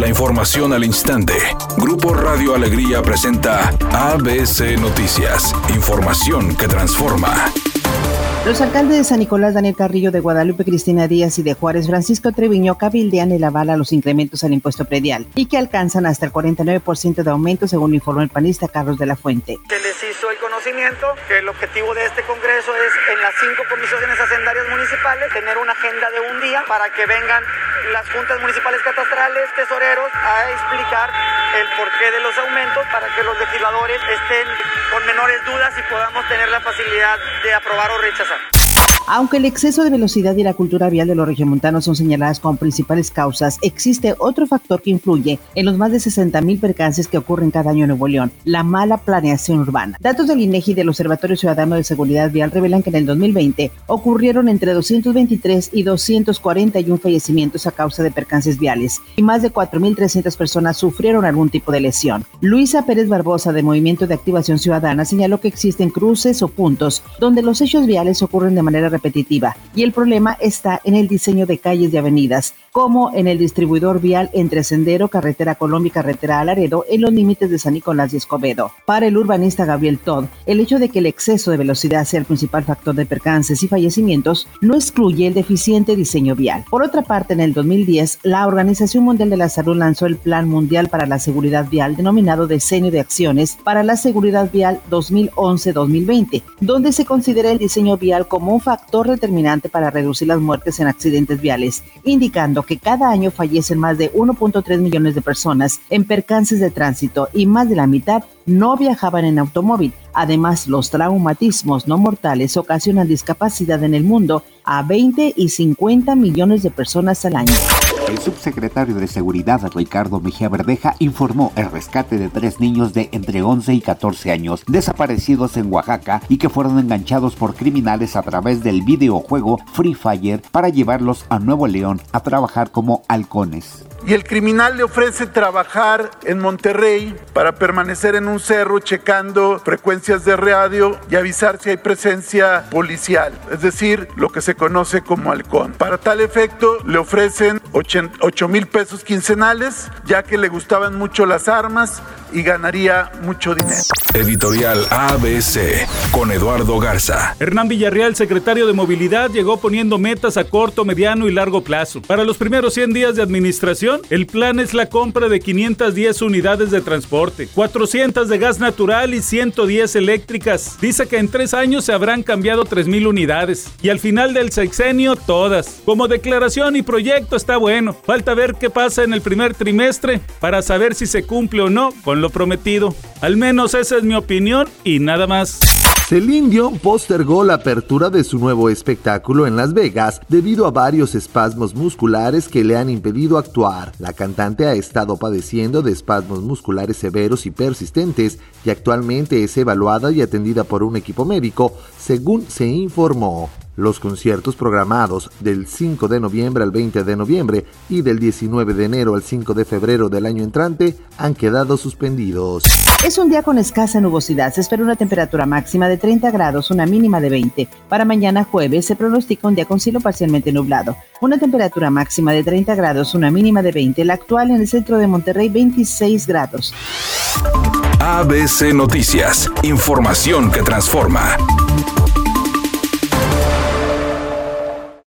La información al instante. Grupo Radio Alegría presenta ABC Noticias. Información que transforma. Los alcaldes de San Nicolás, Daniel Carrillo, de Guadalupe, Cristina Díaz y de Juárez, Francisco Treviño, cabildean el aval a los incrementos al impuesto predial y que alcanzan hasta el 49% de aumento, según informó el panista Carlos de la Fuente. Se les hizo el que el objetivo de este Congreso es, en las cinco comisiones hacendarias municipales, tener una agenda de un día para que vengan las juntas municipales catastrales, tesoreros, a explicar el porqué de los aumentos para que los legisladores estén con menores dudas y podamos tener la facilidad de aprobar o rechazar. Aunque el exceso de velocidad y la cultura vial de los regiomontanos son señaladas como principales causas, existe otro factor que influye en los más de 60 mil percances que ocurren cada año en Nuevo León, la mala planeación urbana. Datos del INEGI del Observatorio Ciudadano de Seguridad Vial revelan que en el 2020 ocurrieron entre 223 y 241 fallecimientos a causa de percances viales y más de 4.300 personas sufrieron algún tipo de lesión. Luisa Pérez Barbosa de Movimiento de Activación Ciudadana señaló que existen cruces o puntos donde los hechos viales ocurren de manera repetitiva y el problema está en el diseño de calles y avenidas, como en el distribuidor vial entre Sendero, Carretera Colombia y Carretera Alaredo en los límites de San Nicolás y Escobedo. Para el urbanista Gabriel Todd, el hecho de que el exceso de velocidad sea el principal factor de percances y fallecimientos no excluye el deficiente diseño vial. Por otra parte, en el 2010, la Organización Mundial de la Salud lanzó el Plan Mundial para la Seguridad Vial denominado Diseño de Acciones para la Seguridad Vial 2011-2020, donde se considera el diseño vial como un factor determinante para reducir las muertes en accidentes viales, indicando que cada año fallecen más de 1.3 millones de personas en percances de tránsito y más de la mitad no viajaban en automóvil. Además, los traumatismos no mortales ocasionan discapacidad en el mundo a 20 y 50 millones de personas al año. El subsecretario de Seguridad, Ricardo Mejía Verdeja, informó el rescate de tres niños de entre 11 y 14 años desaparecidos en Oaxaca y que fueron enganchados por criminales a través del videojuego Free Fire para llevarlos a Nuevo León a trabajar como halcones. Y el criminal le ofrece trabajar en Monterrey para permanecer en un cerro checando frecuencias de radio y avisar si hay presencia policial, es decir, lo que se conoce como halcón. Para tal efecto le ofrecen 8 mil pesos quincenales, ya que le gustaban mucho las armas y ganaría mucho dinero. Editorial ABC con Eduardo Garza. Hernán Villarreal, secretario de Movilidad, llegó poniendo metas a corto, mediano y largo plazo. Para los primeros 100 días de administración, el plan es la compra de 510 unidades de transporte, 400 de gas natural y 110 eléctricas. Dice que en tres años se habrán cambiado 3.000 unidades y al final del sexenio todas. Como declaración y proyecto está bueno. Falta ver qué pasa en el primer trimestre para saber si se cumple o no con lo prometido. Al menos esa es mi opinión y nada más. Celine Dion postergó la apertura de su nuevo espectáculo en Las Vegas debido a varios espasmos musculares que le han impedido actuar. La cantante ha estado padeciendo de espasmos musculares severos y persistentes y actualmente es evaluada y atendida por un equipo médico, según se informó. Los conciertos programados del 5 de noviembre al 20 de noviembre y del 19 de enero al 5 de febrero del año entrante han quedado suspendidos. Es un día con escasa nubosidad. Se espera una temperatura máxima de 30 grados, una mínima de 20. Para mañana jueves se pronostica un día con cielo parcialmente nublado. Una temperatura máxima de 30 grados, una mínima de 20. La actual en el centro de Monterrey, 26 grados. ABC Noticias. Información que transforma.